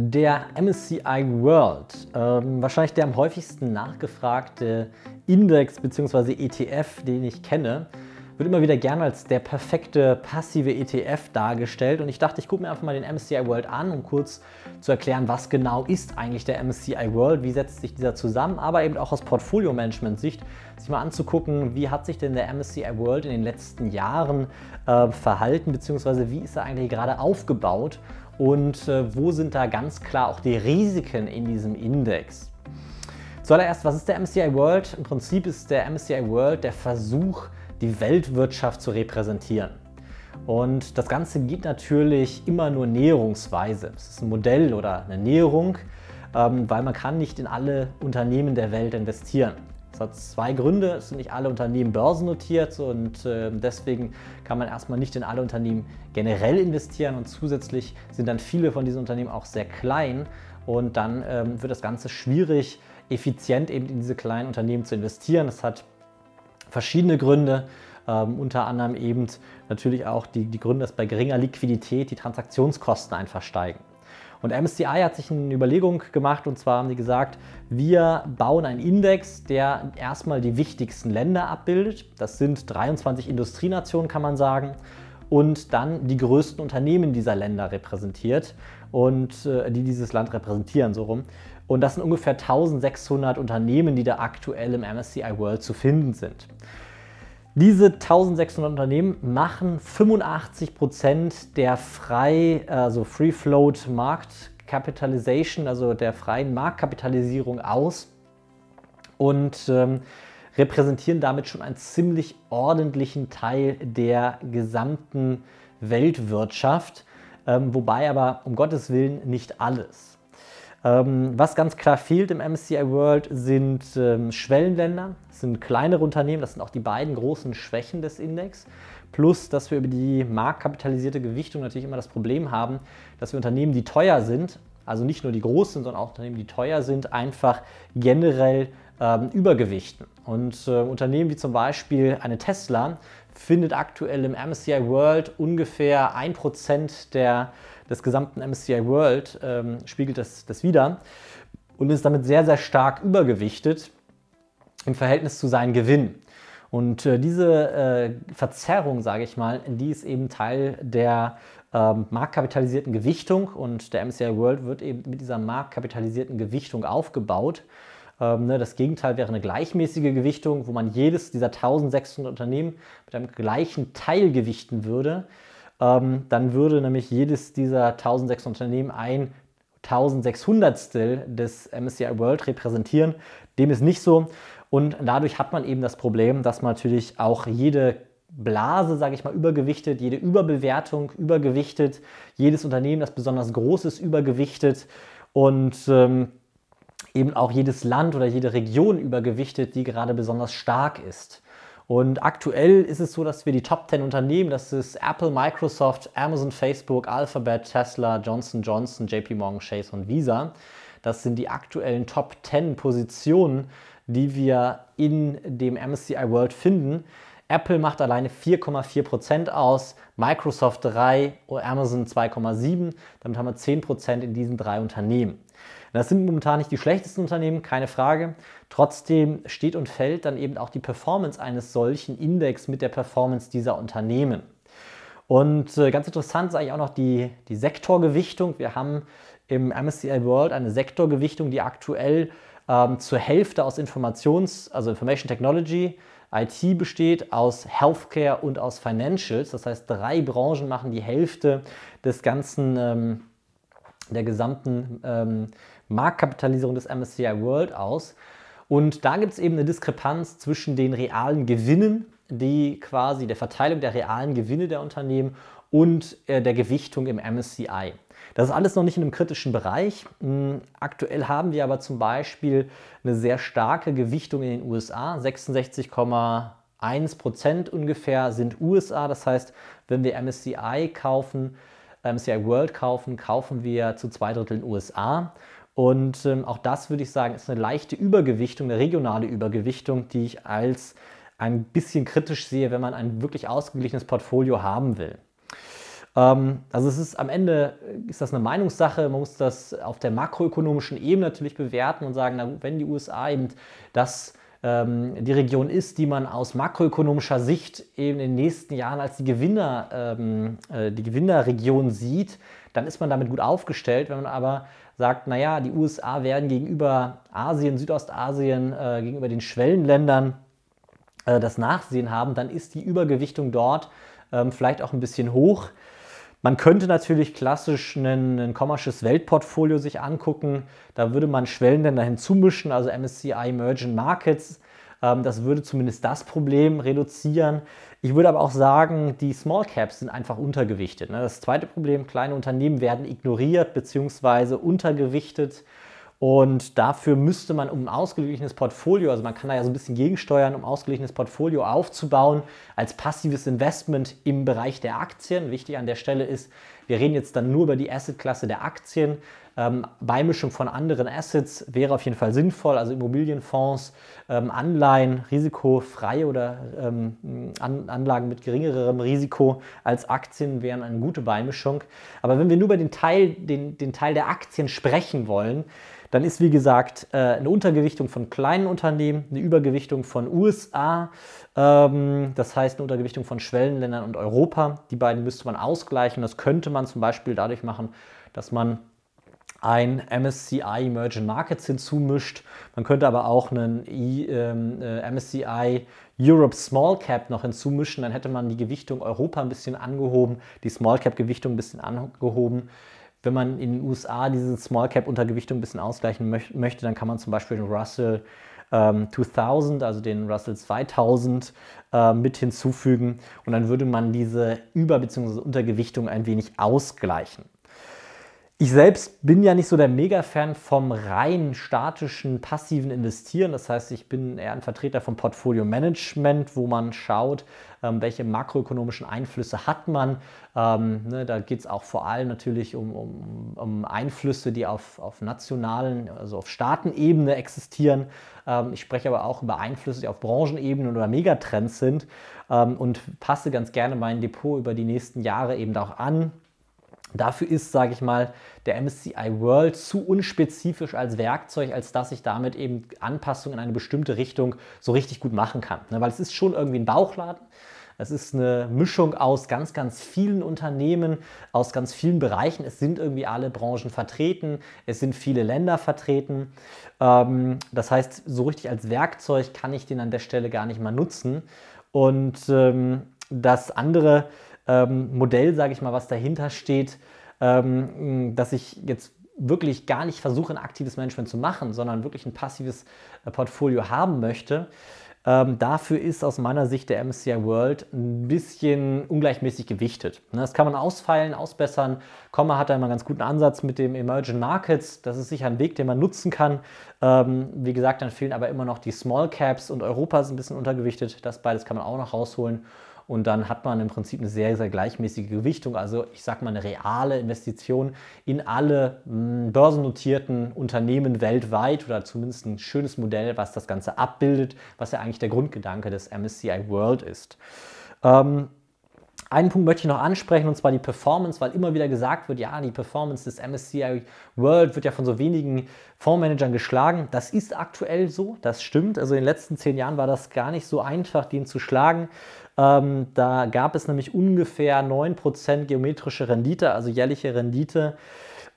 Der MSCI World, ähm, wahrscheinlich der am häufigsten nachgefragte Index bzw. ETF, den ich kenne, wird immer wieder gerne als der perfekte passive ETF dargestellt. Und ich dachte, ich gucke mir einfach mal den MSCI World an, um kurz zu erklären, was genau ist eigentlich der MSCI World, wie setzt sich dieser zusammen, aber eben auch aus Portfolio-Management-Sicht, sich mal anzugucken, wie hat sich denn der MSCI World in den letzten Jahren äh, verhalten, beziehungsweise wie ist er eigentlich gerade aufgebaut und äh, wo sind da ganz klar auch die Risiken in diesem Index. Zuallererst, was ist der MSCI World? Im Prinzip ist der MSCI World der Versuch, die Weltwirtschaft zu repräsentieren. Und das Ganze geht natürlich immer nur näherungsweise. Es ist ein Modell oder eine Näherung, ähm, weil man kann nicht in alle Unternehmen der Welt investieren. Das hat zwei Gründe. Es sind nicht alle Unternehmen börsennotiert und äh, deswegen kann man erstmal nicht in alle Unternehmen generell investieren und zusätzlich sind dann viele von diesen Unternehmen auch sehr klein und dann ähm, wird das Ganze schwierig, effizient eben in diese kleinen Unternehmen zu investieren. Das hat verschiedene Gründe. Ähm, unter anderem eben natürlich auch die, die Gründe, dass bei geringer Liquidität die Transaktionskosten einfach steigen. Und MSCI hat sich eine Überlegung gemacht und zwar haben die gesagt, wir bauen einen Index, der erstmal die wichtigsten Länder abbildet. Das sind 23 Industrienationen, kann man sagen. Und dann die größten Unternehmen dieser Länder repräsentiert und äh, die dieses Land repräsentieren, so rum. Und das sind ungefähr 1600 Unternehmen, die da aktuell im MSCI World zu finden sind. Diese 1600 Unternehmen machen 85 Prozent der frei, also Free Float Markt Capitalization, also der freien Marktkapitalisierung aus und ähm, repräsentieren damit schon einen ziemlich ordentlichen Teil der gesamten Weltwirtschaft, ähm, wobei aber um Gottes Willen nicht alles. Ähm, was ganz klar fehlt im MSCI World sind ähm, Schwellenländer, sind kleinere Unternehmen, das sind auch die beiden großen Schwächen des Index. Plus, dass wir über die marktkapitalisierte Gewichtung natürlich immer das Problem haben, dass wir Unternehmen, die teuer sind, also nicht nur die großen, sondern auch Unternehmen, die teuer sind, einfach generell ähm, übergewichten. Und äh, Unternehmen wie zum Beispiel eine Tesla findet aktuell im MSCI World ungefähr 1% der des gesamten MSCI World ähm, spiegelt das, das wider und ist damit sehr, sehr stark übergewichtet im Verhältnis zu seinem Gewinn. Und äh, diese äh, Verzerrung, sage ich mal, die ist eben Teil der ähm, marktkapitalisierten Gewichtung und der MSCI World wird eben mit dieser marktkapitalisierten Gewichtung aufgebaut. Ähm, ne, das Gegenteil wäre eine gleichmäßige Gewichtung, wo man jedes dieser 1600 Unternehmen mit einem gleichen Teil gewichten würde ähm, dann würde nämlich jedes dieser 1600 Unternehmen ein 1600 des MSCI World repräsentieren. Dem ist nicht so. Und dadurch hat man eben das Problem, dass man natürlich auch jede Blase, sage ich mal, übergewichtet, jede Überbewertung übergewichtet, jedes Unternehmen, das besonders groß ist, übergewichtet und ähm, eben auch jedes Land oder jede Region übergewichtet, die gerade besonders stark ist. Und aktuell ist es so, dass wir die Top 10 Unternehmen, das ist Apple, Microsoft, Amazon, Facebook, Alphabet, Tesla, Johnson Johnson, JP Morgan Chase und Visa. Das sind die aktuellen Top 10 Positionen, die wir in dem MSCI World finden. Apple macht alleine 4,4% aus, Microsoft 3 und Amazon 2,7. Damit haben wir 10% in diesen drei Unternehmen. Das sind momentan nicht die schlechtesten Unternehmen, keine Frage. Trotzdem steht und fällt dann eben auch die Performance eines solchen Index mit der Performance dieser Unternehmen. Und äh, ganz interessant ist eigentlich auch noch die, die Sektorgewichtung. Wir haben im MSCI World eine Sektorgewichtung, die aktuell ähm, zur Hälfte aus Informations-, also Information Technology, IT besteht, aus Healthcare und aus Financials. Das heißt, drei Branchen machen die Hälfte des ganzen, ähm, der gesamten ähm, Marktkapitalisierung des MSCI World aus. Und da gibt es eben eine Diskrepanz zwischen den realen Gewinnen, die quasi der Verteilung der realen Gewinne der Unternehmen und äh, der Gewichtung im MSCI. Das ist alles noch nicht in einem kritischen Bereich. Hm, aktuell haben wir aber zum Beispiel eine sehr starke Gewichtung in den USA. 66,1 Prozent ungefähr sind USA. Das heißt, wenn wir MSCI kaufen, MSCI World kaufen, kaufen wir zu zwei Dritteln USA. Und ähm, auch das würde ich sagen, ist eine leichte Übergewichtung, eine regionale Übergewichtung, die ich als ein bisschen kritisch sehe, wenn man ein wirklich ausgeglichenes Portfolio haben will. Ähm, also es ist am Ende ist das eine Meinungssache. Man muss das auf der makroökonomischen Ebene natürlich bewerten und sagen, na, wenn die USA eben das ähm, die Region ist, die man aus makroökonomischer Sicht eben in den nächsten Jahren als die Gewinner, ähm, äh, die Gewinnerregion sieht, dann ist man damit gut aufgestellt. Wenn man aber sagt, naja, die USA werden gegenüber Asien, Südostasien, äh, gegenüber den Schwellenländern äh, das Nachsehen haben, dann ist die Übergewichtung dort ähm, vielleicht auch ein bisschen hoch. Man könnte natürlich klassisch ein, ein kommersches Weltportfolio sich angucken. Da würde man Schwellenländer hinzumischen, also MSCI Emerging Markets. Ähm, das würde zumindest das Problem reduzieren. Ich würde aber auch sagen, die Small Caps sind einfach untergewichtet. Ne? Das zweite Problem, kleine Unternehmen werden ignoriert bzw. untergewichtet. Und dafür müsste man, um ein ausgeglichenes Portfolio, also man kann da ja so ein bisschen gegensteuern, um ein ausgeglichenes Portfolio aufzubauen, als passives Investment im Bereich der Aktien. Wichtig an der Stelle ist, wir reden jetzt dann nur über die Assetklasse der Aktien. Ähm, Beimischung von anderen Assets wäre auf jeden Fall sinnvoll, also Immobilienfonds, ähm, Anleihen, risikofreie oder ähm, An Anlagen mit geringerem Risiko als Aktien wären eine gute Beimischung. Aber wenn wir nur über den Teil, den, den Teil der Aktien sprechen wollen, dann ist, wie gesagt, äh, eine Untergewichtung von kleinen Unternehmen, eine Übergewichtung von USA, das heißt eine Untergewichtung von Schwellenländern und Europa. Die beiden müsste man ausgleichen. Das könnte man zum Beispiel dadurch machen, dass man ein MSCI Emerging Markets hinzumischt. Man könnte aber auch einen ähm, äh, MSCI Europe Small Cap noch hinzumischen. Dann hätte man die Gewichtung Europa ein bisschen angehoben, die Small Cap Gewichtung ein bisschen angehoben. Wenn man in den USA diese Small Cap Untergewichtung ein bisschen ausgleichen möchte, dann kann man zum Beispiel den Russell ähm, 2000, also den Russell 2000 äh, mit hinzufügen und dann würde man diese Über- bzw. Untergewichtung ein wenig ausgleichen. Ich selbst bin ja nicht so der Mega-Fan vom rein statischen, passiven Investieren. Das heißt, ich bin eher ein Vertreter vom Portfolio-Management, wo man schaut, ähm, welche makroökonomischen Einflüsse hat man. Ähm, ne, da geht es auch vor allem natürlich um, um, um Einflüsse, die auf, auf nationalen, also auf Staatenebene existieren. Ähm, ich spreche aber auch über Einflüsse, die auf Branchenebene oder Megatrends sind und passe ganz gerne mein Depot über die nächsten Jahre eben auch an Dafür ist, sage ich mal, der MSCI World zu unspezifisch als Werkzeug, als dass ich damit eben Anpassungen in eine bestimmte Richtung so richtig gut machen kann. Ne, weil es ist schon irgendwie ein Bauchladen. Es ist eine Mischung aus ganz, ganz vielen Unternehmen, aus ganz vielen Bereichen. Es sind irgendwie alle Branchen vertreten, es sind viele Länder vertreten. Ähm, das heißt, so richtig als Werkzeug kann ich den an der Stelle gar nicht mal nutzen. Und ähm, das andere, ähm, Modell, sage ich mal, was dahinter steht, ähm, dass ich jetzt wirklich gar nicht versuche, ein aktives Management zu machen, sondern wirklich ein passives äh, Portfolio haben möchte. Ähm, dafür ist aus meiner Sicht der MSCI World ein bisschen ungleichmäßig gewichtet. Ne, das kann man ausfeilen, ausbessern. Komma hat da immer einen ganz guten Ansatz mit dem Emerging Markets. Das ist sicher ein Weg, den man nutzen kann. Ähm, wie gesagt, dann fehlen aber immer noch die Small Caps und Europa ist ein bisschen untergewichtet. Das beides kann man auch noch rausholen. Und dann hat man im Prinzip eine sehr, sehr gleichmäßige Gewichtung. Also ich sage mal eine reale Investition in alle hm, börsennotierten Unternehmen weltweit oder zumindest ein schönes Modell, was das Ganze abbildet, was ja eigentlich der Grundgedanke des MSCI World ist. Ähm, einen Punkt möchte ich noch ansprechen, und zwar die Performance, weil immer wieder gesagt wird, ja, die Performance des MSCI World wird ja von so wenigen Fondsmanagern geschlagen. Das ist aktuell so, das stimmt. Also in den letzten zehn Jahren war das gar nicht so einfach, den zu schlagen. Ähm, da gab es nämlich ungefähr 9% geometrische Rendite, also jährliche Rendite.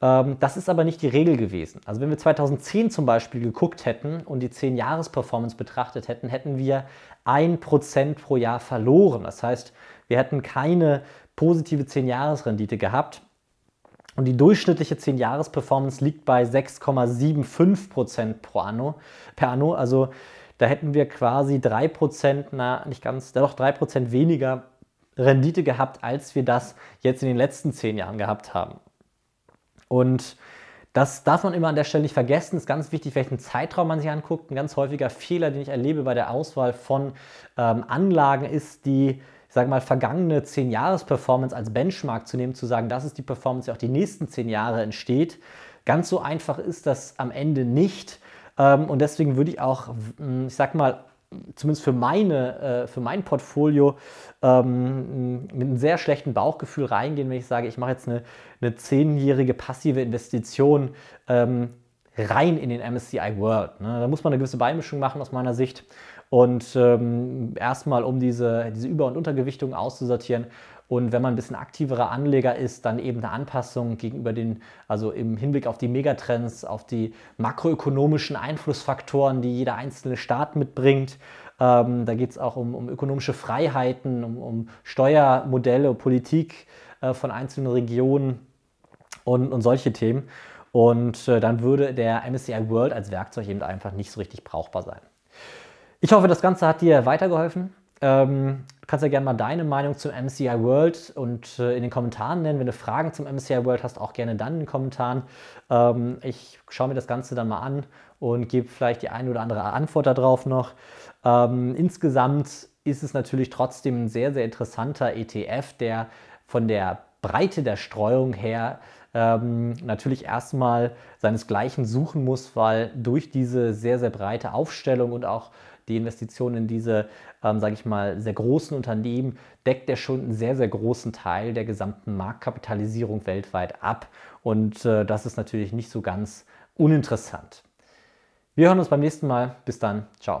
Ähm, das ist aber nicht die Regel gewesen. Also wenn wir 2010 zum Beispiel geguckt hätten und die 10-Jahres-Performance betrachtet hätten, hätten wir 1% pro Jahr verloren. Das heißt, wir hätten keine positive 10-Jahres-Rendite gehabt. Und die durchschnittliche 10-Jahres-Performance liegt bei 6,75% pro anno, per anno. Also da hätten wir quasi 3%, na nicht ganz, doch 3% weniger Rendite gehabt, als wir das jetzt in den letzten zehn Jahren gehabt haben. Und das darf man immer an der Stelle nicht vergessen. Es ist ganz wichtig, welchen Zeitraum man sich anguckt. Ein ganz häufiger Fehler, den ich erlebe bei der Auswahl von ähm, Anlagen, ist die, sage mal, vergangene 10-Jahres-Performance als Benchmark zu nehmen, zu sagen, das ist die Performance, die auch die nächsten 10 Jahre entsteht. Ganz so einfach ist das am Ende nicht. Ähm, und deswegen würde ich auch, hm, ich sag mal, zumindest für, meine, äh, für mein Portfolio ähm, mit einem sehr schlechten Bauchgefühl reingehen, wenn ich sage, ich mache jetzt eine, eine zehnjährige passive Investition ähm, rein in den MSCI World. Ne? Da muss man eine gewisse Beimischung machen aus meiner Sicht. Und ähm, erstmal, um diese, diese Über- und Untergewichtung auszusortieren. Und wenn man ein bisschen aktiverer Anleger ist, dann eben eine Anpassung gegenüber den, also im Hinblick auf die Megatrends, auf die makroökonomischen Einflussfaktoren, die jeder einzelne Staat mitbringt. Ähm, da geht es auch um, um, ökonomische Freiheiten, um, um Steuermodelle, Politik äh, von einzelnen Regionen und, und solche Themen. Und äh, dann würde der MSCI World als Werkzeug eben einfach nicht so richtig brauchbar sein. Ich hoffe, das Ganze hat dir weitergeholfen. Ähm, du kannst ja gerne mal deine Meinung zum MCI World und äh, in den Kommentaren nennen. Wenn du Fragen zum MCI World hast, auch gerne dann in den Kommentaren. Ähm, ich schaue mir das Ganze dann mal an und gebe vielleicht die eine oder andere Antwort darauf noch. Ähm, insgesamt ist es natürlich trotzdem ein sehr, sehr interessanter ETF, der von der Breite der Streuung her ähm, natürlich erstmal seinesgleichen suchen muss, weil durch diese sehr, sehr breite Aufstellung und auch die Investitionen in diese, ähm, sage ich mal, sehr großen Unternehmen, deckt er schon einen sehr, sehr großen Teil der gesamten Marktkapitalisierung weltweit ab. Und äh, das ist natürlich nicht so ganz uninteressant. Wir hören uns beim nächsten Mal. Bis dann. Ciao.